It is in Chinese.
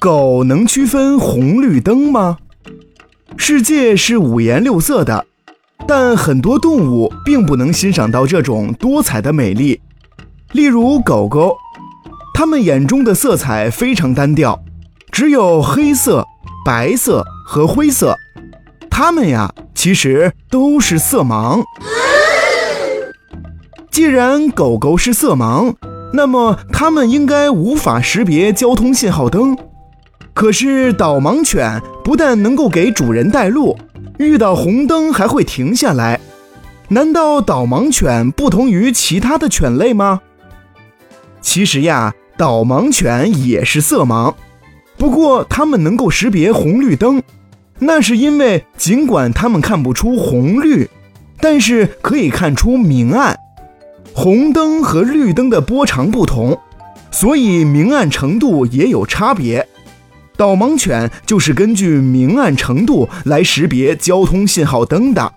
狗能区分红绿灯吗？世界是五颜六色的，但很多动物并不能欣赏到这种多彩的美丽。例如狗狗，它们眼中的色彩非常单调，只有黑色、白色和灰色。它们呀，其实都是色盲。既然狗狗是色盲，那么它们应该无法识别交通信号灯。可是导盲犬不但能够给主人带路，遇到红灯还会停下来。难道导盲犬不同于其他的犬类吗？其实呀，导盲犬也是色盲，不过它们能够识别红绿灯，那是因为尽管它们看不出红绿，但是可以看出明暗。红灯和绿灯的波长不同，所以明暗程度也有差别。导盲犬就是根据明暗程度来识别交通信号灯的。